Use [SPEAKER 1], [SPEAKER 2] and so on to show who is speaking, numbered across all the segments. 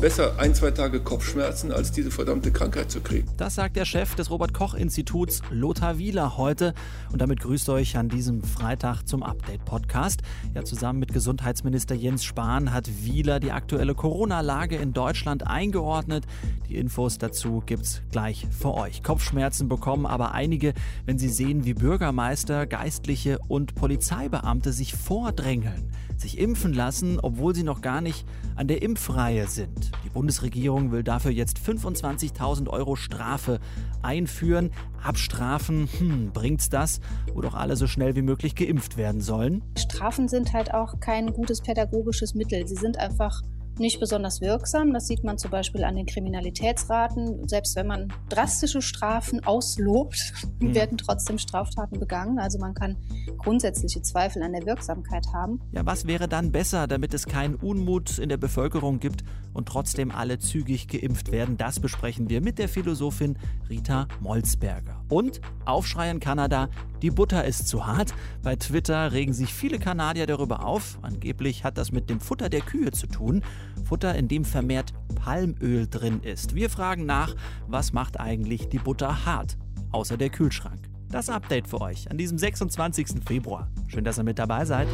[SPEAKER 1] Besser ein, zwei Tage Kopfschmerzen, als diese verdammte Krankheit zu kriegen.
[SPEAKER 2] Das sagt der Chef des Robert-Koch-Instituts, Lothar Wieler, heute. Und damit grüßt euch an diesem Freitag zum Update-Podcast. Ja, zusammen mit Gesundheitsminister Jens Spahn hat Wieler die aktuelle Corona-Lage in Deutschland eingeordnet. Die Infos dazu gibt's gleich für euch. Kopfschmerzen bekommen aber einige, wenn sie sehen, wie Bürgermeister, Geistliche und Polizeibeamte sich vordrängeln, sich impfen lassen, obwohl sie noch gar nicht an der Impfreihe sind. Die Bundesregierung will dafür jetzt 25.000 Euro Strafe einführen. Abstrafen, hm, bringt's das, wo doch alle so schnell wie möglich geimpft werden sollen?
[SPEAKER 3] Strafen sind halt auch kein gutes pädagogisches Mittel. Sie sind einfach nicht besonders wirksam. Das sieht man zum Beispiel an den Kriminalitätsraten. Selbst wenn man drastische Strafen auslobt, mhm. werden trotzdem Straftaten begangen. Also man kann grundsätzliche Zweifel an der Wirksamkeit haben.
[SPEAKER 2] Ja, was wäre dann besser, damit es keinen Unmut in der Bevölkerung gibt und trotzdem alle zügig geimpft werden? Das besprechen wir mit der Philosophin Rita Molzberger. Und Aufschrei in Kanada, die Butter ist zu hart. Bei Twitter regen sich viele Kanadier darüber auf. Angeblich hat das mit dem Futter der Kühe zu tun. Futter, in dem vermehrt Palmöl drin ist. Wir fragen nach, was macht eigentlich die Butter hart? Außer der Kühlschrank. Das Update für euch an diesem 26. Februar. Schön, dass ihr mit dabei seid.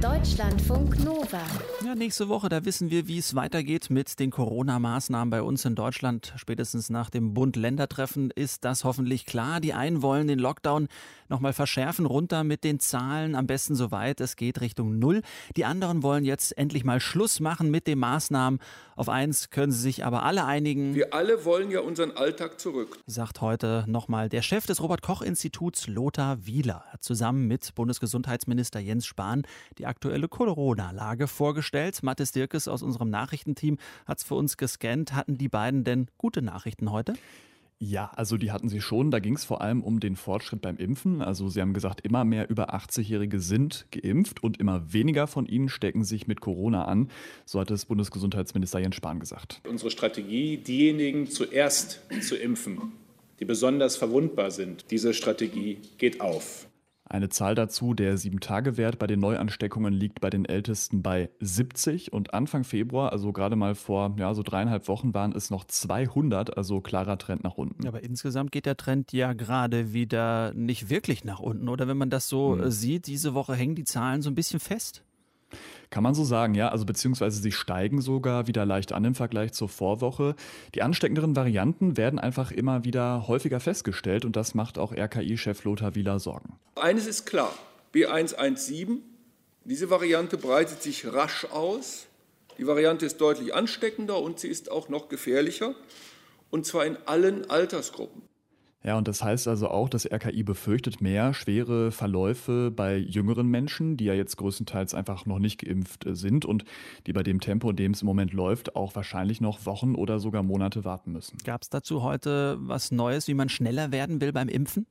[SPEAKER 4] Deutschlandfunk Nova.
[SPEAKER 2] Ja, nächste Woche, da wissen wir, wie es weitergeht mit den Corona-Maßnahmen bei uns in Deutschland. Spätestens nach dem Bund-Länder-Treffen ist das hoffentlich klar. Die einen wollen den Lockdown nochmal verschärfen, runter mit den Zahlen, am besten so weit es geht Richtung Null. Die anderen wollen jetzt endlich mal Schluss machen mit den Maßnahmen. Auf eins können sie sich aber alle einigen.
[SPEAKER 1] Wir alle wollen ja unseren Alltag zurück.
[SPEAKER 2] Sagt heute nochmal der Chef des Robert-Koch-Instituts, Lothar Wieler, hat zusammen mit Bundesgesundheitsminister Jens Spahn die aktuelle Corona-Lage vorgestellt. Mathis Dirkes aus unserem Nachrichtenteam hat es für uns gescannt. Hatten die beiden denn gute Nachrichten heute?
[SPEAKER 5] Ja, also die hatten sie schon. Da ging es vor allem um den Fortschritt beim Impfen. Also sie haben gesagt, immer mehr über 80-Jährige sind geimpft und immer weniger von ihnen stecken sich mit Corona an. So hat es Bundesgesundheitsminister Jens Spahn gesagt.
[SPEAKER 6] Unsere Strategie, diejenigen zuerst zu impfen, die besonders verwundbar sind, diese Strategie geht auf.
[SPEAKER 5] Eine Zahl dazu, der 7-Tage-Wert bei den Neuansteckungen liegt bei den Ältesten bei 70 und Anfang Februar, also gerade mal vor ja, so dreieinhalb Wochen, waren es noch 200, also klarer Trend nach unten.
[SPEAKER 2] Aber insgesamt geht der Trend ja gerade wieder nicht wirklich nach unten, oder wenn man das so hm. sieht, diese Woche hängen die Zahlen so ein bisschen fest?
[SPEAKER 5] Kann man so sagen, ja. Also beziehungsweise sie steigen sogar wieder leicht an im Vergleich zur Vorwoche. Die ansteckenderen Varianten werden einfach immer wieder häufiger festgestellt und das macht auch RKI-Chef Lothar Wieler Sorgen.
[SPEAKER 1] Eines ist klar, B117, diese Variante breitet sich rasch aus. Die Variante ist deutlich ansteckender und sie ist auch noch gefährlicher, und zwar in allen Altersgruppen.
[SPEAKER 5] Ja, und das heißt also auch, dass RKI befürchtet mehr schwere Verläufe bei jüngeren Menschen, die ja jetzt größtenteils einfach noch nicht geimpft äh, sind und die bei dem Tempo, in dem es im Moment läuft, auch wahrscheinlich noch Wochen oder sogar Monate warten müssen.
[SPEAKER 2] Gab es dazu heute was Neues, wie man schneller werden will beim Impfen?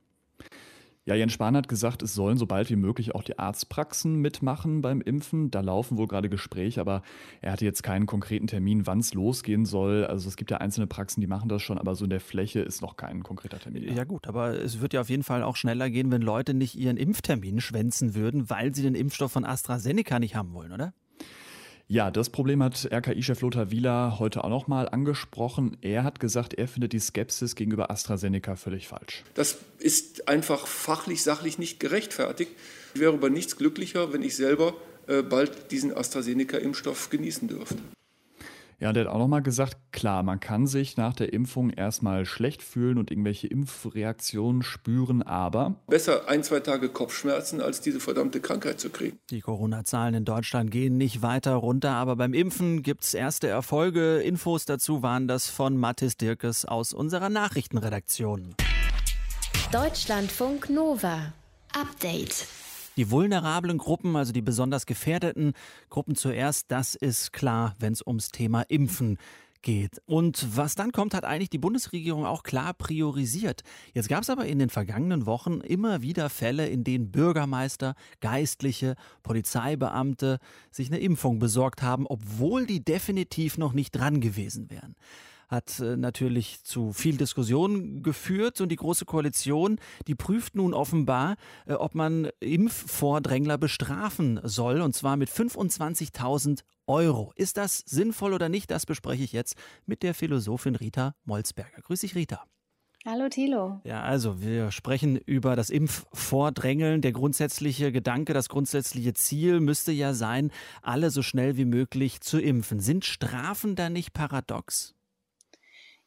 [SPEAKER 5] Ja, Jens Spahn hat gesagt, es sollen so bald wie möglich auch die Arztpraxen mitmachen beim Impfen. Da laufen wohl gerade Gespräche, aber er hatte jetzt keinen konkreten Termin, wann es losgehen soll. Also es gibt ja einzelne Praxen, die machen das schon, aber so in der Fläche ist noch kein konkreter Termin.
[SPEAKER 2] Ja gut, aber es wird ja auf jeden Fall auch schneller gehen, wenn Leute nicht ihren Impftermin schwänzen würden, weil sie den Impfstoff von AstraZeneca nicht haben wollen, oder?
[SPEAKER 5] Ja, das Problem hat RKI-Chef Lothar Wieler heute auch nochmal angesprochen. Er hat gesagt, er findet die Skepsis gegenüber AstraZeneca völlig falsch.
[SPEAKER 1] Das ist einfach fachlich, sachlich nicht gerechtfertigt. Ich wäre über nichts glücklicher, wenn ich selber äh, bald diesen AstraZeneca-Impfstoff genießen dürfte.
[SPEAKER 5] Ja, der hat auch nochmal gesagt, klar, man kann sich nach der Impfung erstmal schlecht fühlen und irgendwelche Impfreaktionen spüren, aber.
[SPEAKER 1] Besser ein, zwei Tage Kopfschmerzen, als diese verdammte Krankheit zu kriegen.
[SPEAKER 2] Die Corona-Zahlen in Deutschland gehen nicht weiter runter, aber beim Impfen gibt es erste Erfolge. Infos dazu waren das von Mathis Dirkes aus unserer Nachrichtenredaktion.
[SPEAKER 4] Deutschlandfunk Nova. Update.
[SPEAKER 2] Die vulnerablen Gruppen, also die besonders gefährdeten Gruppen zuerst, das ist klar, wenn es ums Thema Impfen geht. Und was dann kommt, hat eigentlich die Bundesregierung auch klar priorisiert. Jetzt gab es aber in den vergangenen Wochen immer wieder Fälle, in denen Bürgermeister, Geistliche, Polizeibeamte sich eine Impfung besorgt haben, obwohl die definitiv noch nicht dran gewesen wären. Hat äh, natürlich zu viel Diskussion geführt und die Große Koalition, die prüft nun offenbar, äh, ob man Impfvordrängler bestrafen soll und zwar mit 25.000 Euro. Ist das sinnvoll oder nicht? Das bespreche ich jetzt mit der Philosophin Rita Molzberger. Grüß dich, Rita.
[SPEAKER 3] Hallo Thilo.
[SPEAKER 2] Ja, also wir sprechen über das Impfvordrängeln. Der grundsätzliche Gedanke, das grundsätzliche Ziel müsste ja sein, alle so schnell wie möglich zu impfen. Sind Strafen da nicht paradox?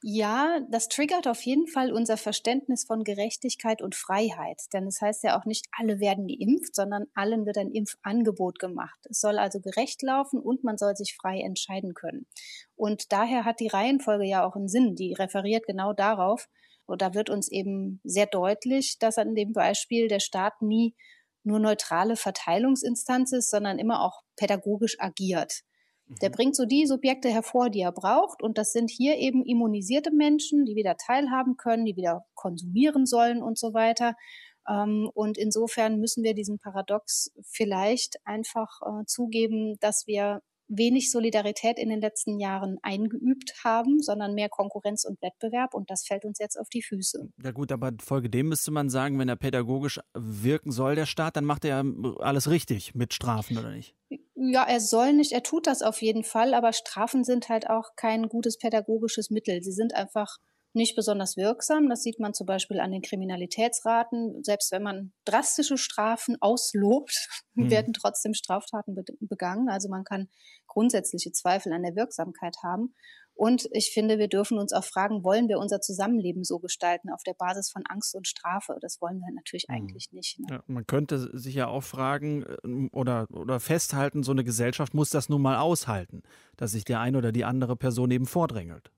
[SPEAKER 3] Ja, das triggert auf jeden Fall unser Verständnis von Gerechtigkeit und Freiheit. Denn es heißt ja auch nicht, alle werden geimpft, sondern allen wird ein Impfangebot gemacht. Es soll also gerecht laufen und man soll sich frei entscheiden können. Und daher hat die Reihenfolge ja auch einen Sinn. Die referiert genau darauf. Und da wird uns eben sehr deutlich, dass an dem Beispiel der Staat nie nur neutrale Verteilungsinstanz ist, sondern immer auch pädagogisch agiert. Der mhm. bringt so die Subjekte hervor, die er braucht. Und das sind hier eben immunisierte Menschen, die wieder teilhaben können, die wieder konsumieren sollen und so weiter. Ähm, und insofern müssen wir diesen Paradox vielleicht einfach äh, zugeben, dass wir wenig Solidarität in den letzten Jahren eingeübt haben, sondern mehr Konkurrenz und Wettbewerb und das fällt uns jetzt auf die Füße.
[SPEAKER 2] Ja gut, aber folge dem müsste man sagen, wenn er pädagogisch wirken soll, der Staat, dann macht er alles richtig mit Strafen, oder nicht?
[SPEAKER 3] Ja, er soll nicht, er tut das auf jeden Fall, aber Strafen sind halt auch kein gutes pädagogisches Mittel. Sie sind einfach nicht besonders wirksam. Das sieht man zum Beispiel an den Kriminalitätsraten. Selbst wenn man drastische Strafen auslobt, hm. werden trotzdem Straftaten begangen. Also man kann grundsätzliche Zweifel an der Wirksamkeit haben. Und ich finde, wir dürfen uns auch fragen, wollen wir unser Zusammenleben so gestalten auf der Basis von Angst und Strafe? Das wollen wir natürlich mhm. eigentlich nicht. Ne?
[SPEAKER 2] Ja, man könnte sich ja auch fragen äh, oder, oder festhalten, so eine Gesellschaft muss das nun mal aushalten, dass sich der eine oder die andere Person eben vordrängelt.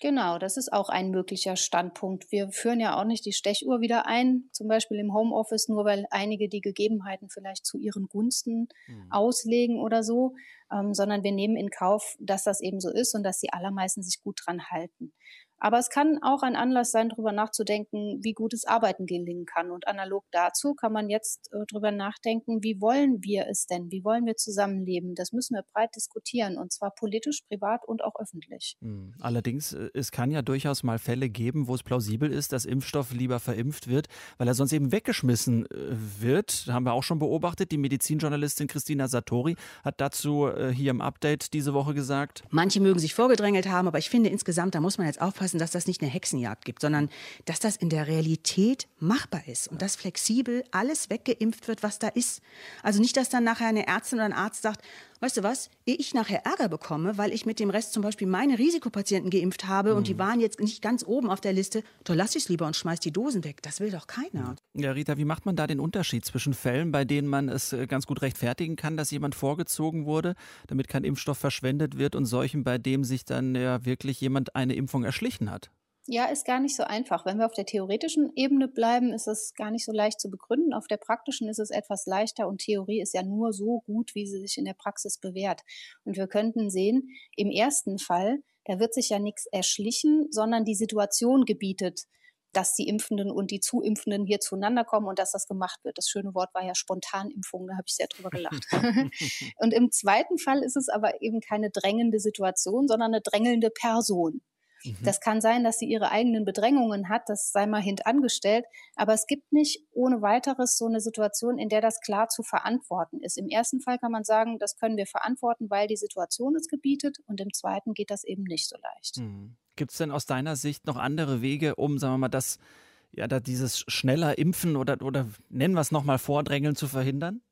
[SPEAKER 3] Genau, das ist auch ein möglicher Standpunkt. Wir führen ja auch nicht die Stechuhr wieder ein, zum Beispiel im Homeoffice, nur weil einige die Gegebenheiten vielleicht zu ihren Gunsten mhm. auslegen oder so, ähm, sondern wir nehmen in Kauf, dass das eben so ist und dass die allermeisten sich gut dran halten. Aber es kann auch ein Anlass sein, darüber nachzudenken, wie gutes Arbeiten gelingen kann. Und analog dazu kann man jetzt äh, darüber nachdenken, wie wollen wir es denn? Wie wollen wir zusammenleben? Das müssen wir breit diskutieren und zwar politisch, privat und auch öffentlich.
[SPEAKER 2] Hm. Allerdings, äh, es kann ja durchaus mal Fälle geben, wo es plausibel ist, dass Impfstoff lieber verimpft wird, weil er sonst eben weggeschmissen äh, wird. Haben wir auch schon beobachtet. Die Medizinjournalistin Christina Satori hat dazu äh, hier im Update diese Woche gesagt.
[SPEAKER 7] Manche mögen sich vorgedrängelt haben, aber ich finde insgesamt, da muss man jetzt aufpassen, aufpassen, dass das nicht eine Hexenjagd gibt, sondern dass das in der Realität machbar ist und dass flexibel alles weggeimpft wird, was da ist. Also nicht, dass dann nachher eine Ärztin oder ein Arzt sagt, weißt du was, ehe ich nachher Ärger bekomme, weil ich mit dem Rest zum Beispiel meine Risikopatienten geimpft habe mhm. und die mhm. waren jetzt nicht ganz oben auf der Liste, da lasse ich es lieber und schmeiß die Dosen weg. Das will doch keiner.
[SPEAKER 2] Ja, Rita, wie macht man da den Unterschied zwischen Fällen, bei denen man es äh, ganz gut rechtfertigen kann, dass jemand vorgezogen wurde, damit kein Impfstoff verschwendet wird und solchen, bei dem sich dann ja wirklich jemand eine Impfung erschlichen hat?
[SPEAKER 3] Ja, ist gar nicht so einfach. Wenn wir auf der theoretischen Ebene bleiben, ist es gar nicht so leicht zu begründen. Auf der praktischen ist es etwas leichter und Theorie ist ja nur so gut, wie sie sich in der Praxis bewährt. Und wir könnten sehen, im ersten Fall, da wird sich ja nichts erschlichen, sondern die Situation gebietet, dass die Impfenden und die Zuimpfenden hier zueinander kommen und dass das gemacht wird. Das schöne Wort war ja Spontanimpfung, da habe ich sehr drüber gelacht. und im zweiten Fall ist es aber eben keine drängende Situation, sondern eine drängelnde Person. Mhm. Das kann sein, dass sie ihre eigenen Bedrängungen hat, das sei mal hintangestellt, aber es gibt nicht ohne weiteres so eine Situation, in der das klar zu verantworten ist. Im ersten Fall kann man sagen, das können wir verantworten, weil die Situation es gebietet und im zweiten geht das eben nicht so leicht.
[SPEAKER 2] Mhm. Gibt es denn aus deiner Sicht noch andere Wege, um, sagen wir mal, das, ja, da dieses schneller Impfen oder, oder nennen wir es nochmal Vordrängeln zu verhindern?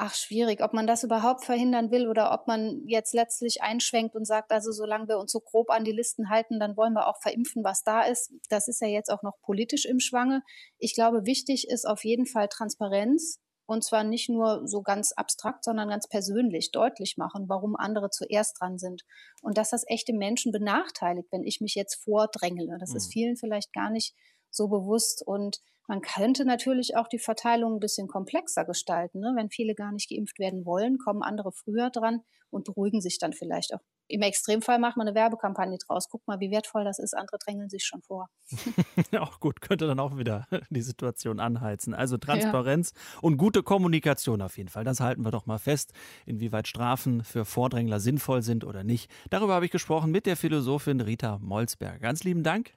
[SPEAKER 3] Ach, schwierig, ob man das überhaupt verhindern will oder ob man jetzt letztlich einschwenkt und sagt, also solange wir uns so grob an die Listen halten, dann wollen wir auch verimpfen, was da ist. Das ist ja jetzt auch noch politisch im Schwange. Ich glaube, wichtig ist auf jeden Fall Transparenz. Und zwar nicht nur so ganz abstrakt, sondern ganz persönlich deutlich machen, warum andere zuerst dran sind. Und dass das echte Menschen benachteiligt, wenn ich mich jetzt vordrängele. Das mhm. ist vielen vielleicht gar nicht so bewusst. Und man könnte natürlich auch die Verteilung ein bisschen komplexer gestalten. Ne? Wenn viele gar nicht geimpft werden wollen, kommen andere früher dran und beruhigen sich dann vielleicht auch Im Extremfall macht man eine Werbekampagne draus. Guck mal, wie wertvoll das ist. Andere drängeln sich schon vor.
[SPEAKER 2] auch gut, könnte dann auch wieder die Situation anheizen. Also Transparenz ja. und gute Kommunikation auf jeden Fall. Das halten wir doch mal fest, inwieweit Strafen für Vordrängler sinnvoll sind oder nicht. Darüber habe ich gesprochen mit der Philosophin Rita Molzberg. Ganz lieben Dank.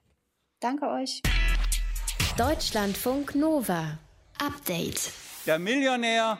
[SPEAKER 3] Danke euch.
[SPEAKER 4] Deutschlandfunk Nova. Update.
[SPEAKER 8] Der Millionär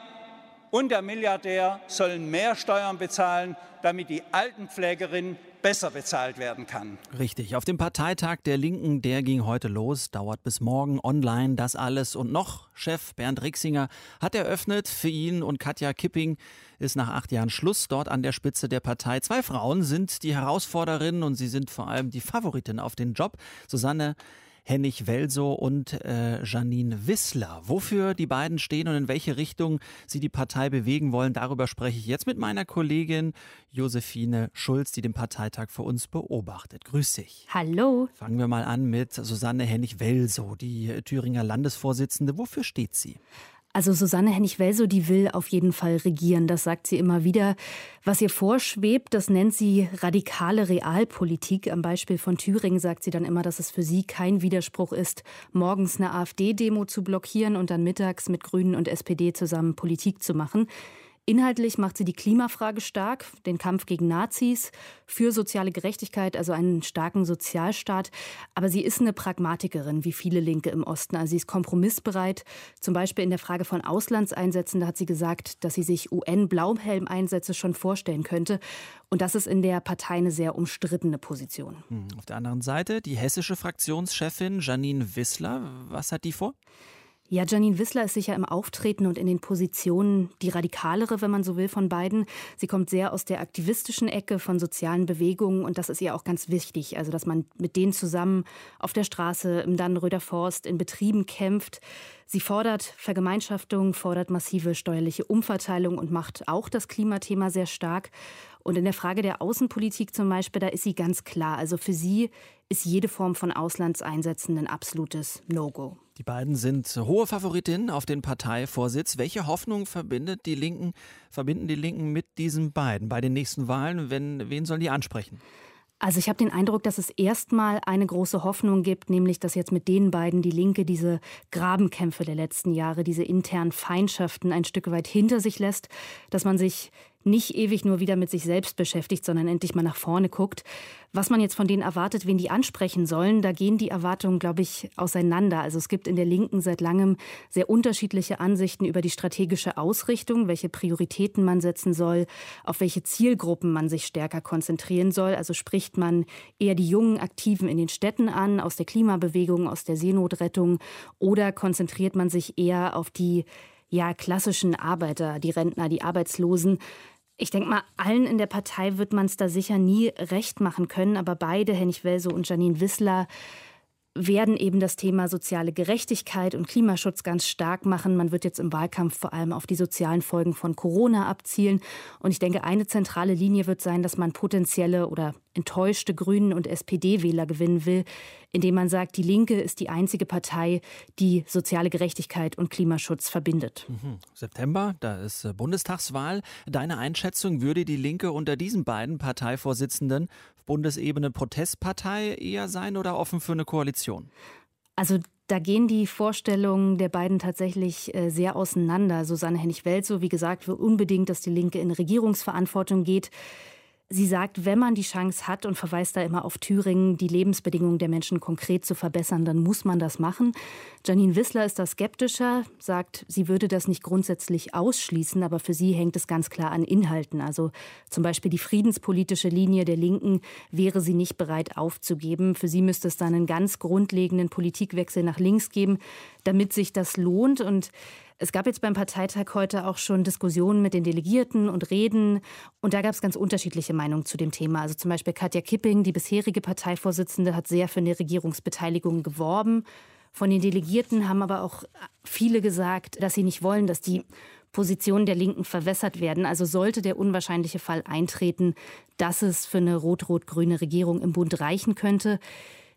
[SPEAKER 8] und der Milliardär sollen mehr Steuern bezahlen, damit die Altenpflegerin besser bezahlt werden kann.
[SPEAKER 2] Richtig. Auf dem Parteitag der Linken, der ging heute los, dauert bis morgen online. Das alles und noch. Chef Bernd Rixinger hat eröffnet. Für ihn und Katja Kipping ist nach acht Jahren Schluss dort an der Spitze der Partei. Zwei Frauen sind die Herausforderinnen und sie sind vor allem die Favoritin auf den Job. Susanne Hennig Welso und äh, Janine Wissler. Wofür die beiden stehen und in welche Richtung sie die Partei bewegen wollen, darüber spreche ich jetzt mit meiner Kollegin Josephine Schulz, die den Parteitag für uns beobachtet. Grüß dich.
[SPEAKER 9] Hallo.
[SPEAKER 2] Fangen wir mal an mit Susanne Hennig Welso, die Thüringer Landesvorsitzende. Wofür steht sie?
[SPEAKER 9] Also Susanne Hennig-Welso, die will auf jeden Fall regieren. Das sagt sie immer wieder. Was ihr vorschwebt, das nennt sie radikale Realpolitik. Am Beispiel von Thüringen sagt sie dann immer, dass es für sie kein Widerspruch ist, morgens eine AfD-Demo zu blockieren und dann mittags mit Grünen und SPD zusammen Politik zu machen. Inhaltlich macht sie die Klimafrage stark, den Kampf gegen Nazis, für soziale Gerechtigkeit, also einen starken Sozialstaat. Aber sie ist eine Pragmatikerin, wie viele Linke im Osten. Also sie ist kompromissbereit. Zum Beispiel in der Frage von Auslandseinsätzen, da hat sie gesagt, dass sie sich UN-Blauhelm-Einsätze schon vorstellen könnte. Und das ist in der Partei eine sehr umstrittene Position.
[SPEAKER 2] Hm, auf der anderen Seite die hessische Fraktionschefin Janine Wissler. Was hat die vor?
[SPEAKER 9] Ja, Janine Wissler ist sicher im Auftreten und in den Positionen die radikalere, wenn man so will, von beiden. Sie kommt sehr aus der aktivistischen Ecke von sozialen Bewegungen und das ist ihr auch ganz wichtig. Also, dass man mit denen zusammen auf der Straße, im Dannenröder Forst, in Betrieben kämpft. Sie fordert Vergemeinschaftung, fordert massive steuerliche Umverteilung und macht auch das Klimathema sehr stark. Und in der Frage der Außenpolitik zum Beispiel, da ist sie ganz klar. Also für sie ist jede Form von Auslandseinsätzen ein absolutes No-Go.
[SPEAKER 2] Die beiden sind hohe Favoritinnen auf den Parteivorsitz. Welche Hoffnung verbindet die Linken, verbinden die Linken mit diesen beiden bei den nächsten Wahlen? Wenn, wen sollen die ansprechen?
[SPEAKER 9] Also ich habe den Eindruck, dass es erstmal eine große Hoffnung gibt, nämlich dass jetzt mit den beiden die Linke diese Grabenkämpfe der letzten Jahre, diese internen Feindschaften ein Stück weit hinter sich lässt, dass man sich nicht ewig nur wieder mit sich selbst beschäftigt, sondern endlich mal nach vorne guckt. Was man jetzt von denen erwartet, wen die ansprechen sollen, da gehen die Erwartungen, glaube ich, auseinander. Also es gibt in der Linken seit langem sehr unterschiedliche Ansichten über die strategische Ausrichtung, welche Prioritäten man setzen soll, auf welche Zielgruppen man sich stärker konzentrieren soll. Also spricht man eher die jungen Aktiven in den Städten an, aus der Klimabewegung, aus der Seenotrettung, oder konzentriert man sich eher auf die ja, klassischen Arbeiter, die Rentner, die Arbeitslosen. Ich denke mal, allen in der Partei wird man es da sicher nie recht machen können, aber beide, Hennig Welso und Janine Wissler, werden eben das Thema soziale Gerechtigkeit und Klimaschutz ganz stark machen. Man wird jetzt im Wahlkampf vor allem auf die sozialen Folgen von Corona abzielen. Und ich denke, eine zentrale Linie wird sein, dass man potenzielle oder enttäuschte Grünen und SPD-Wähler gewinnen will, indem man sagt, die Linke ist die einzige Partei, die soziale Gerechtigkeit und Klimaschutz verbindet.
[SPEAKER 2] Mhm. September, da ist äh, Bundestagswahl. Deine Einschätzung, würde die Linke unter diesen beiden Parteivorsitzenden Bundesebene Protestpartei eher sein oder offen für eine Koalition?
[SPEAKER 9] Also da gehen die Vorstellungen der beiden tatsächlich äh, sehr auseinander. Susanne Hennig-Welzow, wie gesagt, will unbedingt, dass die Linke in Regierungsverantwortung geht. Sie sagt, wenn man die Chance hat und verweist da immer auf Thüringen, die Lebensbedingungen der Menschen konkret zu verbessern, dann muss man das machen. Janine Wissler ist da skeptischer, sagt, sie würde das nicht grundsätzlich ausschließen, aber für sie hängt es ganz klar an Inhalten. Also zum Beispiel die friedenspolitische Linie der Linken wäre sie nicht bereit aufzugeben. Für sie müsste es dann einen ganz grundlegenden Politikwechsel nach links geben, damit sich das lohnt. Und es gab jetzt beim Parteitag heute auch schon Diskussionen mit den Delegierten und Reden. Und da gab es ganz unterschiedliche Meinungen zu dem Thema. Also zum Beispiel Katja Kipping, die bisherige Parteivorsitzende, hat sehr für eine Regierungsbeteiligung geworben. Von den Delegierten haben aber auch viele gesagt, dass sie nicht wollen, dass die Positionen der Linken verwässert werden. Also sollte der unwahrscheinliche Fall eintreten, dass es für eine rot-rot-grüne Regierung im Bund reichen könnte,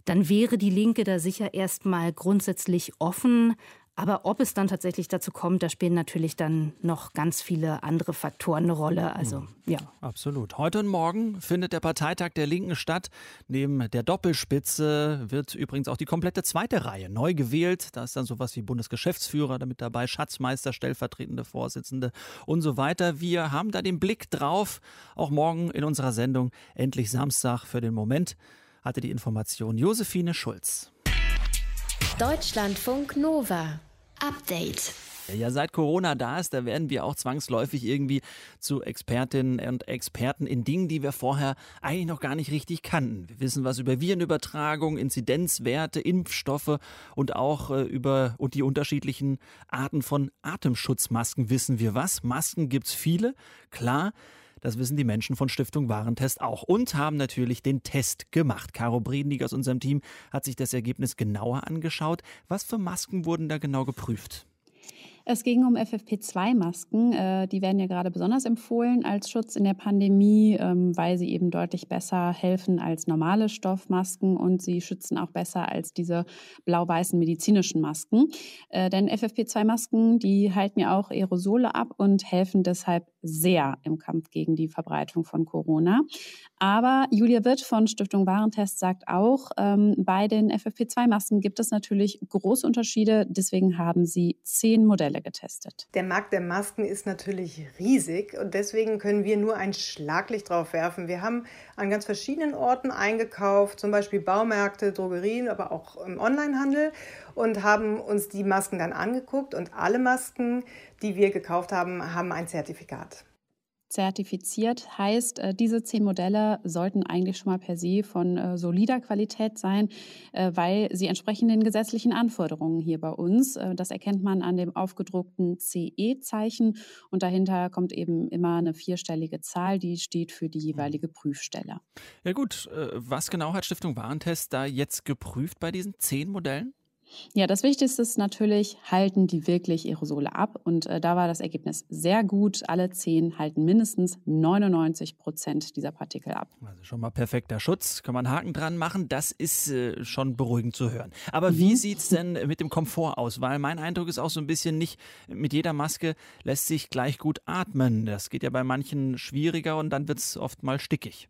[SPEAKER 9] dann wäre die Linke da sicher erstmal grundsätzlich offen. Aber ob es dann tatsächlich dazu kommt, da spielen natürlich dann noch ganz viele andere Faktoren eine Rolle. Also, mhm. ja.
[SPEAKER 2] Absolut. Heute und morgen findet der Parteitag der Linken statt. Neben der Doppelspitze wird übrigens auch die komplette zweite Reihe neu gewählt. Da ist dann sowas wie Bundesgeschäftsführer damit dabei, Schatzmeister, stellvertretende Vorsitzende und so weiter. Wir haben da den Blick drauf. Auch morgen in unserer Sendung Endlich Samstag für den Moment hatte die Information Josephine Schulz.
[SPEAKER 4] Deutschlandfunk Nova. Update.
[SPEAKER 2] Ja, seit Corona da ist, da werden wir auch zwangsläufig irgendwie zu Expertinnen und Experten in Dingen, die wir vorher eigentlich noch gar nicht richtig kannten. Wir wissen was über Virenübertragung, Inzidenzwerte, Impfstoffe und auch äh, über und die unterschiedlichen Arten von Atemschutzmasken wissen wir was. Masken gibt's viele, klar. Das wissen die Menschen von Stiftung Warentest auch und haben natürlich den Test gemacht. Caro Bredendig aus unserem Team hat sich das Ergebnis genauer angeschaut. Was für Masken wurden da genau geprüft?
[SPEAKER 10] Es ging um FFP2-Masken. Äh, die werden ja gerade besonders empfohlen als Schutz in der Pandemie, ähm, weil sie eben deutlich besser helfen als normale Stoffmasken und sie schützen auch besser als diese blau-weißen medizinischen Masken. Äh, denn FFP2-Masken, die halten ja auch Aerosole ab und helfen deshalb sehr im Kampf gegen die Verbreitung von Corona. Aber Julia Witt von Stiftung Warentest sagt auch, ähm, bei den FFP2-Masken gibt es natürlich große Unterschiede. Deswegen haben sie zehn Modelle getestet.
[SPEAKER 11] Der Markt der Masken ist natürlich riesig und deswegen können wir nur ein Schlaglicht drauf werfen. Wir haben an ganz verschiedenen Orten eingekauft, zum Beispiel Baumärkte, Drogerien, aber auch im Onlinehandel und haben uns die Masken dann angeguckt und alle Masken, die wir gekauft haben, haben ein Zertifikat
[SPEAKER 10] zertifiziert. Heißt, äh, diese zehn Modelle sollten eigentlich schon mal per se von äh, solider Qualität sein, äh, weil sie entsprechen den gesetzlichen Anforderungen hier bei uns. Das erkennt man an dem aufgedruckten CE-Zeichen und dahinter kommt eben immer eine vierstellige Zahl, die steht für die jeweilige Prüfstelle.
[SPEAKER 2] Ja gut, was genau hat Stiftung Warentest da jetzt geprüft bei diesen zehn Modellen?
[SPEAKER 10] Ja, das Wichtigste ist natürlich, halten die wirklich Aerosole ab? Und äh, da war das Ergebnis sehr gut. Alle zehn halten mindestens 99 Prozent dieser Partikel ab.
[SPEAKER 2] Also schon mal perfekter Schutz. Kann man Haken dran machen. Das ist äh, schon beruhigend zu hören. Aber mhm. wie sieht es denn mit dem Komfort aus? Weil mein Eindruck ist auch so ein bisschen nicht, mit jeder Maske lässt sich gleich gut atmen. Das geht ja bei manchen schwieriger und dann wird es oft mal stickig.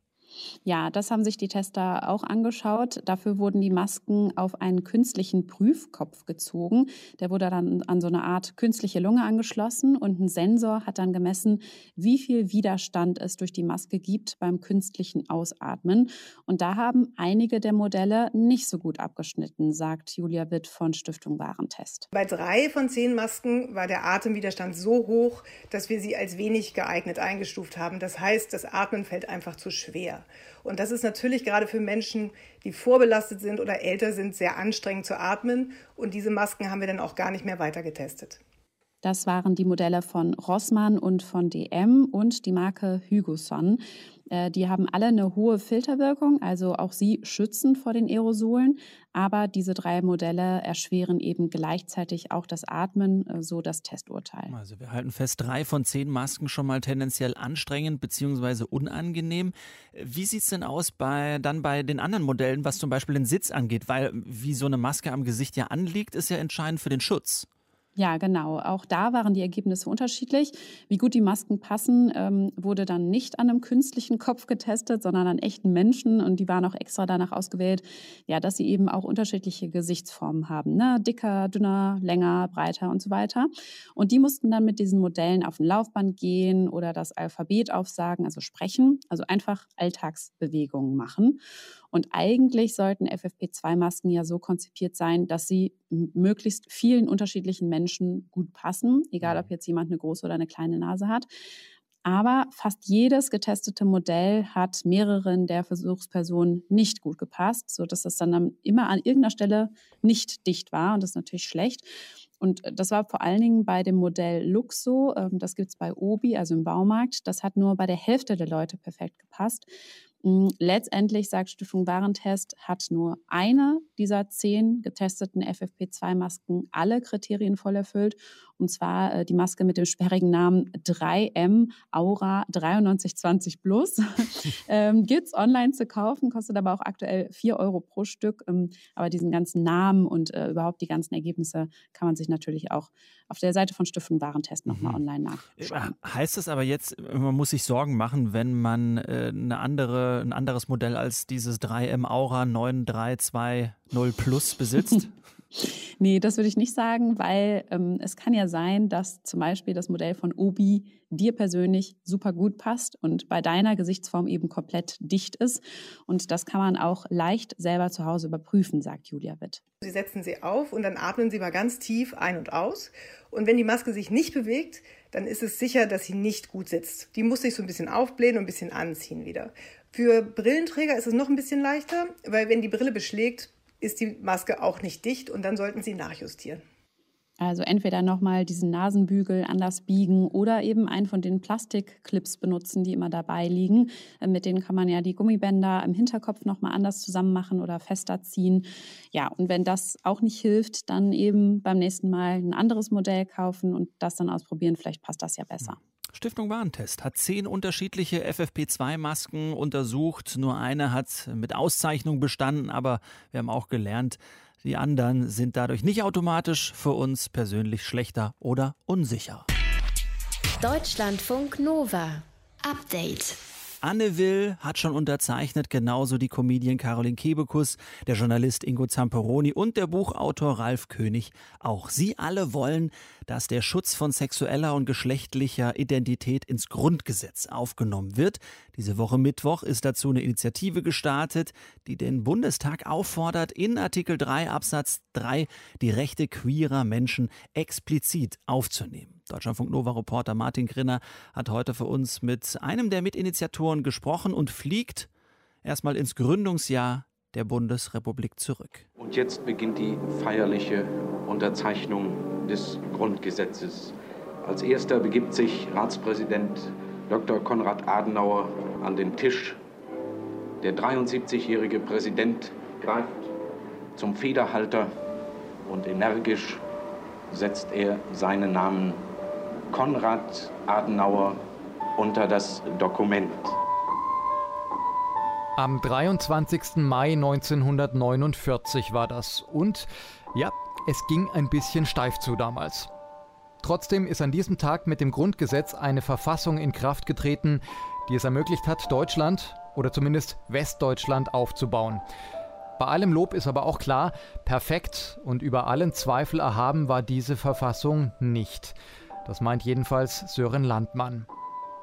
[SPEAKER 10] Ja, das haben sich die Tester auch angeschaut. Dafür wurden die Masken auf einen künstlichen Prüfkopf gezogen. Der wurde dann an so eine Art künstliche Lunge angeschlossen und ein Sensor hat dann gemessen, wie viel Widerstand es durch die Maske gibt beim künstlichen Ausatmen. Und da haben einige der Modelle nicht so gut abgeschnitten, sagt Julia Witt von Stiftung Warentest.
[SPEAKER 11] Bei drei von zehn Masken war der Atemwiderstand so hoch, dass wir sie als wenig geeignet eingestuft haben. Das heißt, das Atmen fällt einfach zu schwer. Und das ist natürlich gerade für Menschen, die vorbelastet sind oder älter sind, sehr anstrengend zu atmen. Und diese Masken haben wir dann auch gar nicht mehr weiter getestet.
[SPEAKER 10] Das waren die Modelle von Rossmann und von DM und die Marke Hugoson. Äh, die haben alle eine hohe Filterwirkung, also auch sie schützen vor den Aerosolen. Aber diese drei Modelle erschweren eben gleichzeitig auch das Atmen, äh, so das Testurteil.
[SPEAKER 2] Also wir halten fest, drei von zehn Masken schon mal tendenziell anstrengend bzw. unangenehm. Wie sieht es denn aus bei, dann bei den anderen Modellen, was zum Beispiel den Sitz angeht? Weil wie so eine Maske am Gesicht ja anliegt, ist ja entscheidend für den Schutz.
[SPEAKER 10] Ja, genau. Auch da waren die Ergebnisse unterschiedlich. Wie gut die Masken passen, ähm, wurde dann nicht an einem künstlichen Kopf getestet, sondern an echten Menschen. Und die waren auch extra danach ausgewählt, ja, dass sie eben auch unterschiedliche Gesichtsformen haben. Ne? Dicker, dünner, länger, breiter und so weiter. Und die mussten dann mit diesen Modellen auf ein Laufband gehen oder das Alphabet aufsagen, also sprechen, also einfach Alltagsbewegungen machen. Und eigentlich sollten FFP2-Masken ja so konzipiert sein, dass sie möglichst vielen unterschiedlichen Menschen gut passen, egal ob jetzt jemand eine große oder eine kleine Nase hat. Aber fast jedes getestete Modell hat mehreren der Versuchspersonen nicht gut gepasst, sodass das dann immer an irgendeiner Stelle nicht dicht war. Und das ist natürlich schlecht. Und das war vor allen Dingen bei dem Modell Luxo, ähm, das gibt es bei Obi, also im Baumarkt. Das hat nur bei der Hälfte der Leute perfekt gepasst. Hm, letztendlich, sagt Stiftung Warentest, hat nur eine dieser zehn getesteten FFP2-Masken alle Kriterien voll erfüllt. Und zwar äh, die Maske mit dem sperrigen Namen 3M Aura 9320 Plus. ähm, Gibt es online zu kaufen, kostet aber auch aktuell 4 Euro pro Stück. Ähm, aber diesen ganzen Namen und äh, überhaupt die ganzen Ergebnisse kann man sich natürlich auch auf der Seite von Stiftung Warentest nochmal mhm. online nachschauen.
[SPEAKER 2] Äh, heißt das aber jetzt, man muss sich Sorgen machen, wenn man äh, eine andere, ein anderes Modell als dieses 3M Aura 9320 Plus besitzt?
[SPEAKER 10] Nee, das würde ich nicht sagen, weil ähm, es kann ja sein, dass zum Beispiel das Modell von Obi dir persönlich super gut passt und bei deiner Gesichtsform eben komplett dicht ist. Und das kann man auch leicht selber zu Hause überprüfen, sagt Julia Witt.
[SPEAKER 11] Sie setzen sie auf und dann atmen Sie mal ganz tief ein und aus. Und wenn die Maske sich nicht bewegt, dann ist es sicher, dass sie nicht gut sitzt. Die muss sich so ein bisschen aufblähen und ein bisschen anziehen wieder. Für Brillenträger ist es noch ein bisschen leichter, weil wenn die Brille beschlägt, ist die Maske auch nicht dicht und dann sollten Sie nachjustieren.
[SPEAKER 10] Also entweder nochmal diesen Nasenbügel anders biegen oder eben einen von den Plastikclips benutzen, die immer dabei liegen. Äh, mit denen kann man ja die Gummibänder im Hinterkopf nochmal anders zusammen machen oder fester ziehen. Ja, und wenn das auch nicht hilft, dann eben beim nächsten Mal ein anderes Modell kaufen und das dann ausprobieren. Vielleicht passt das ja besser.
[SPEAKER 2] Stiftung Warentest hat zehn unterschiedliche FFP2-Masken untersucht. Nur eine hat mit Auszeichnung bestanden, aber wir haben auch gelernt, die anderen sind dadurch nicht automatisch für uns persönlich schlechter oder unsicher.
[SPEAKER 4] Deutschlandfunk Nova. Update.
[SPEAKER 2] Anne Will hat schon unterzeichnet, genauso die Comedian Caroline Kebekus, der Journalist Ingo Zamperoni und der Buchautor Ralf König auch. Sie alle wollen, dass der Schutz von sexueller und geschlechtlicher Identität ins Grundgesetz aufgenommen wird. Diese Woche Mittwoch ist dazu eine Initiative gestartet, die den Bundestag auffordert, in Artikel 3 Absatz 3 die Rechte queerer Menschen explizit aufzunehmen. Deutschlandfunk Nova Reporter Martin Grinner hat heute für uns mit einem der Mitinitiatoren gesprochen und fliegt erstmal ins Gründungsjahr der Bundesrepublik zurück.
[SPEAKER 12] Und jetzt beginnt die feierliche Unterzeichnung des Grundgesetzes. Als erster begibt sich Ratspräsident Dr. Konrad Adenauer an den Tisch. Der 73-jährige Präsident greift zum Federhalter und energisch setzt er seinen Namen Konrad Adenauer unter das Dokument.
[SPEAKER 13] Am 23. Mai 1949 war das. Und ja, es ging ein bisschen steif zu damals. Trotzdem ist an diesem Tag mit dem Grundgesetz eine Verfassung in Kraft getreten, die es ermöglicht hat, Deutschland oder zumindest Westdeutschland aufzubauen. Bei allem Lob ist aber auch klar, perfekt und über allen Zweifel erhaben war diese Verfassung nicht. Das meint jedenfalls Sören Landmann.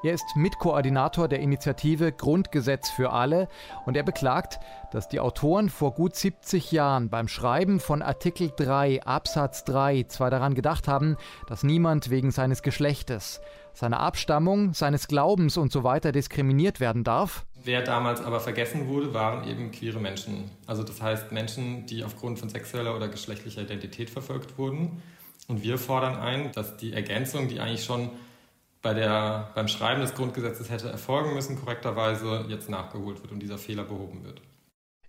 [SPEAKER 13] Er ist Mitkoordinator der Initiative Grundgesetz für alle und er beklagt, dass die Autoren vor gut 70 Jahren beim Schreiben von Artikel 3 Absatz 3 zwar daran gedacht haben, dass niemand wegen seines Geschlechtes, seiner Abstammung, seines Glaubens und so weiter diskriminiert werden darf.
[SPEAKER 14] Wer damals aber vergessen wurde, waren eben queere Menschen. Also das heißt Menschen, die aufgrund von sexueller oder geschlechtlicher Identität verfolgt wurden und wir fordern ein, dass die Ergänzung, die eigentlich schon bei der, beim Schreiben des Grundgesetzes hätte erfolgen müssen, korrekterweise jetzt nachgeholt wird und dieser Fehler behoben wird.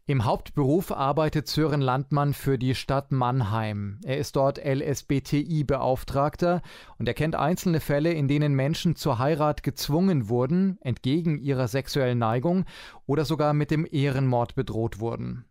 [SPEAKER 13] Im Hauptberuf arbeitet Sören Landmann für die Stadt Mannheim. Er ist dort LSBTI-Beauftragter und er kennt einzelne Fälle, in denen Menschen zur Heirat gezwungen wurden, entgegen ihrer sexuellen Neigung oder sogar mit dem Ehrenmord bedroht wurden.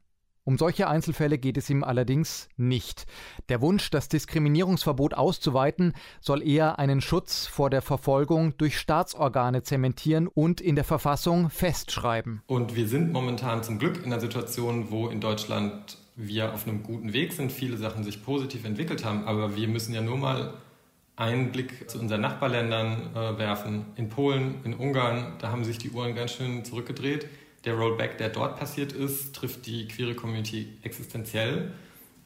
[SPEAKER 13] Um solche Einzelfälle geht es ihm allerdings nicht. Der Wunsch, das Diskriminierungsverbot auszuweiten, soll eher einen Schutz vor der Verfolgung durch Staatsorgane zementieren und in der Verfassung festschreiben.
[SPEAKER 14] Und wir sind momentan zum Glück in einer Situation, wo in Deutschland wir auf einem guten Weg sind, viele Sachen sich positiv entwickelt haben, aber wir müssen ja nur mal einen Blick zu unseren Nachbarländern äh, werfen. In Polen, in Ungarn, da haben sich die Uhren ganz schön zurückgedreht der Rollback, der dort passiert ist, trifft die queere Community existenziell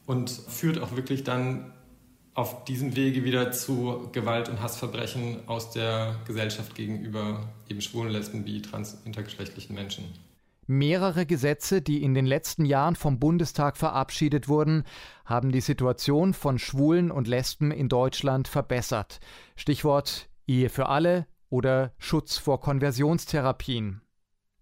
[SPEAKER 14] und führt auch wirklich dann auf diesem Wege wieder zu Gewalt- und Hassverbrechen aus der Gesellschaft gegenüber eben schwulen, lesben, bi, trans, intergeschlechtlichen Menschen.
[SPEAKER 13] Mehrere Gesetze, die in den letzten Jahren vom Bundestag verabschiedet wurden, haben die Situation von Schwulen und Lesben in Deutschland verbessert. Stichwort Ehe für alle oder Schutz vor Konversionstherapien.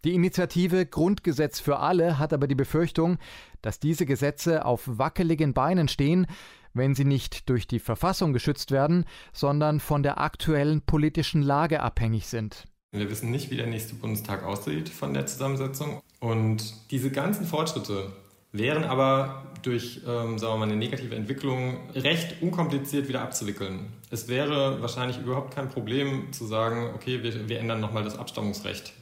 [SPEAKER 13] Die Initiative Grundgesetz für alle hat aber die Befürchtung, dass diese Gesetze auf wackeligen Beinen stehen, wenn sie nicht durch die Verfassung geschützt werden, sondern von der aktuellen politischen Lage abhängig sind.
[SPEAKER 14] Wir wissen nicht, wie der nächste Bundestag aussieht von der Zusammensetzung. Und diese ganzen Fortschritte wären aber durch ähm, sagen wir mal, eine negative Entwicklung recht unkompliziert wieder abzuwickeln. Es wäre wahrscheinlich überhaupt kein Problem zu sagen, okay, wir, wir ändern nochmal das Abstammungsrecht.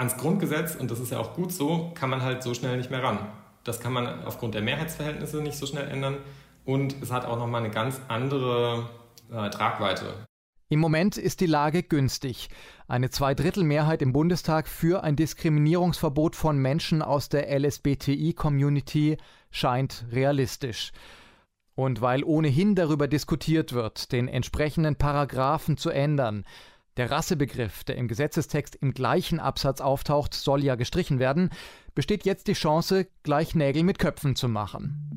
[SPEAKER 14] Ans Grundgesetz, und das ist ja auch gut so, kann man halt so schnell nicht mehr ran. Das kann man aufgrund der Mehrheitsverhältnisse nicht so schnell ändern. Und es hat auch nochmal eine ganz andere äh, Tragweite.
[SPEAKER 13] Im Moment ist die Lage günstig. Eine Zweidrittelmehrheit im Bundestag für ein Diskriminierungsverbot von Menschen aus der LSBTI-Community scheint realistisch. Und weil ohnehin darüber diskutiert wird, den entsprechenden Paragraphen zu ändern, der Rassebegriff, der im Gesetzestext im gleichen Absatz auftaucht, soll ja gestrichen werden, besteht jetzt die Chance, gleich Nägel mit Köpfen zu machen.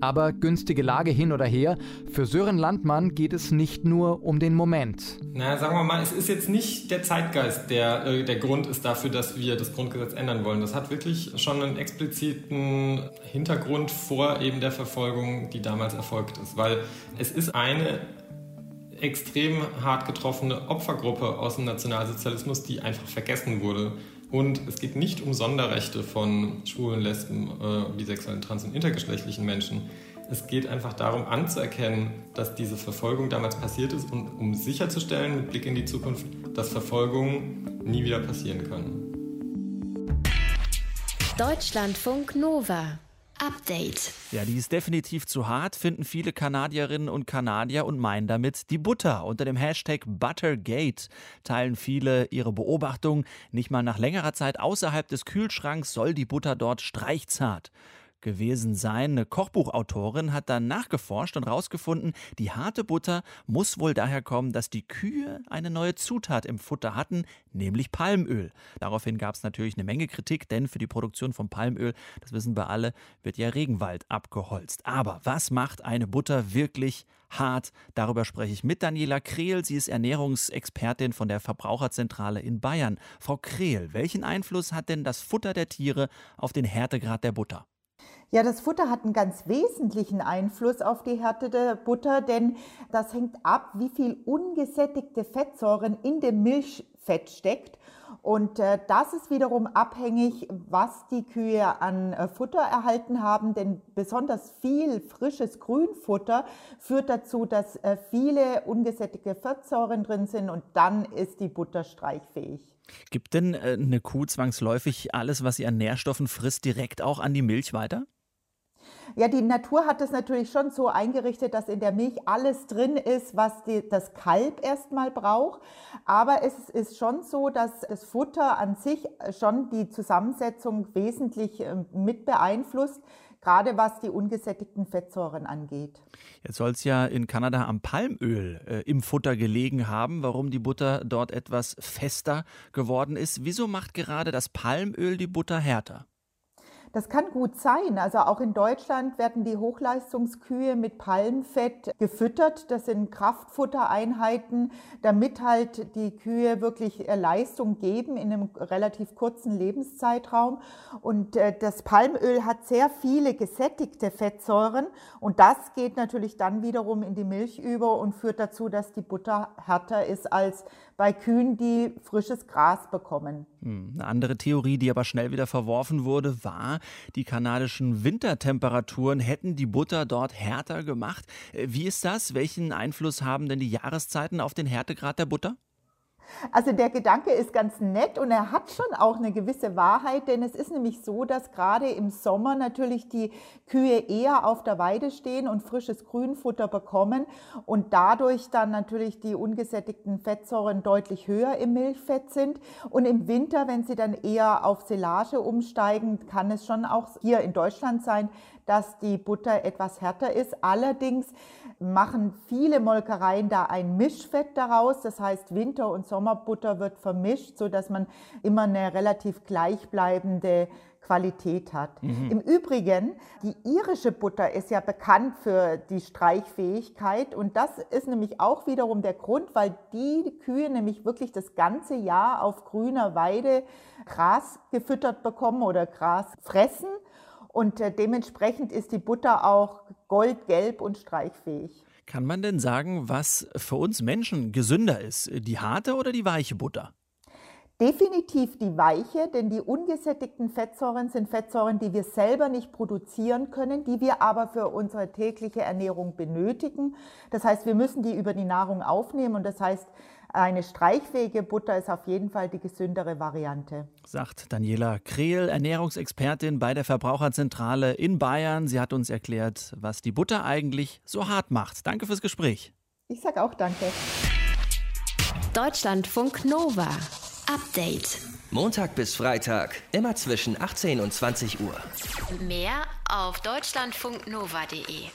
[SPEAKER 13] Aber günstige Lage hin oder her, für Sören Landmann geht es nicht nur um den Moment.
[SPEAKER 14] Na, sagen wir mal, es ist jetzt nicht der Zeitgeist, der äh, der Grund ist dafür, dass wir das Grundgesetz ändern wollen. Das hat wirklich schon einen expliziten Hintergrund vor eben der Verfolgung, die damals erfolgt ist. Weil es ist eine extrem hart getroffene Opfergruppe aus dem Nationalsozialismus, die einfach vergessen wurde. Und es geht nicht um Sonderrechte von schwulen, lesben, äh, bisexuellen, trans- und intergeschlechtlichen Menschen. Es geht einfach darum anzuerkennen, dass diese Verfolgung damals passiert ist und um sicherzustellen, mit Blick in die Zukunft, dass Verfolgungen nie wieder passieren können.
[SPEAKER 4] Deutschlandfunk Nova. Update.
[SPEAKER 2] Ja, die ist definitiv zu hart, finden viele Kanadierinnen und Kanadier und meinen damit die Butter. Unter dem Hashtag Buttergate teilen viele ihre Beobachtung. Nicht mal nach längerer Zeit außerhalb des Kühlschranks soll die Butter dort streichzart gewesen sein. Eine Kochbuchautorin hat dann nachgeforscht und herausgefunden, die harte Butter muss wohl daher kommen, dass die Kühe eine neue Zutat im Futter hatten, nämlich Palmöl. Daraufhin gab es natürlich eine Menge Kritik, denn für die Produktion von Palmöl, das wissen wir alle, wird ja Regenwald abgeholzt. Aber was macht eine Butter wirklich hart? Darüber spreche ich mit Daniela Krehl. Sie ist Ernährungsexpertin von der Verbraucherzentrale in Bayern. Frau Krehl, welchen Einfluss hat denn das Futter der Tiere auf den Härtegrad der Butter?
[SPEAKER 15] Ja, das Futter hat einen ganz wesentlichen Einfluss auf die Härte der Butter, denn das hängt ab, wie viel ungesättigte Fettsäuren in dem Milchfett steckt. Und äh, das ist wiederum abhängig, was die Kühe an äh, Futter erhalten haben, denn besonders viel frisches Grünfutter führt dazu, dass äh, viele ungesättigte Fettsäuren drin sind und dann ist die Butter streichfähig.
[SPEAKER 2] Gibt denn eine Kuh zwangsläufig alles, was sie an Nährstoffen frisst, direkt auch an die Milch weiter?
[SPEAKER 15] Ja, die Natur hat es natürlich schon so eingerichtet, dass in der Milch alles drin ist, was die, das Kalb erstmal braucht. Aber es ist schon so, dass das Futter an sich schon die Zusammensetzung wesentlich ähm, mit beeinflusst gerade was die ungesättigten Fettsäuren angeht.
[SPEAKER 2] Jetzt soll es ja in Kanada am Palmöl äh, im Futter gelegen haben, warum die Butter dort etwas fester geworden ist. Wieso macht gerade das Palmöl die Butter härter?
[SPEAKER 15] Das kann gut sein. Also auch in Deutschland werden die Hochleistungskühe mit Palmfett gefüttert. Das sind Kraftfuttereinheiten, damit halt die Kühe wirklich äh, Leistung geben in einem relativ kurzen Lebenszeitraum. Und äh, das Palmöl hat sehr viele gesättigte Fettsäuren und das geht natürlich dann wiederum in die Milch über und führt dazu, dass die Butter härter ist als bei Kühen, die frisches Gras bekommen.
[SPEAKER 2] Hm, eine andere Theorie, die aber schnell wieder verworfen wurde, war, die kanadischen Wintertemperaturen hätten die Butter dort härter gemacht. Äh, wie ist das? Welchen Einfluss haben denn die Jahreszeiten auf den Härtegrad der Butter?
[SPEAKER 15] Also der Gedanke ist ganz nett und er hat schon auch eine gewisse Wahrheit, denn es ist nämlich so, dass gerade im Sommer natürlich die Kühe eher auf der Weide stehen und frisches Grünfutter bekommen und dadurch dann natürlich die ungesättigten Fettsäuren deutlich höher im Milchfett sind. Und im Winter, wenn sie dann eher auf Silage umsteigen, kann es schon auch hier in Deutschland sein, dass die Butter etwas härter ist. Allerdings machen viele Molkereien da ein Mischfett daraus. Das heißt, Winter- und Sommerbutter wird vermischt, so dass man immer eine relativ gleichbleibende Qualität hat.
[SPEAKER 16] Mhm.
[SPEAKER 15] Im Übrigen, die irische Butter ist ja bekannt für die Streichfähigkeit und das ist nämlich auch wiederum der Grund, weil die Kühe nämlich wirklich das ganze Jahr auf grüner Weide Gras gefüttert bekommen oder Gras fressen und äh, dementsprechend ist die Butter auch goldgelb und streichfähig.
[SPEAKER 2] Kann man denn sagen, was für uns Menschen gesünder ist? Die harte oder die weiche Butter?
[SPEAKER 15] Definitiv die weiche, denn die ungesättigten Fettsäuren sind Fettsäuren, die wir selber nicht produzieren können, die wir aber für unsere tägliche Ernährung benötigen. Das heißt, wir müssen die über die Nahrung aufnehmen und das heißt, eine streichfähige Butter ist auf jeden Fall die gesündere Variante.
[SPEAKER 2] Sagt Daniela Krehl, Ernährungsexpertin bei der Verbraucherzentrale in Bayern. Sie hat uns erklärt, was die Butter eigentlich so hart macht. Danke fürs Gespräch.
[SPEAKER 15] Ich sage auch danke.
[SPEAKER 4] Deutschlandfunk Nova. Update.
[SPEAKER 17] Montag bis Freitag, immer zwischen 18 und 20 Uhr.
[SPEAKER 4] Mehr auf deutschlandfunknova.de.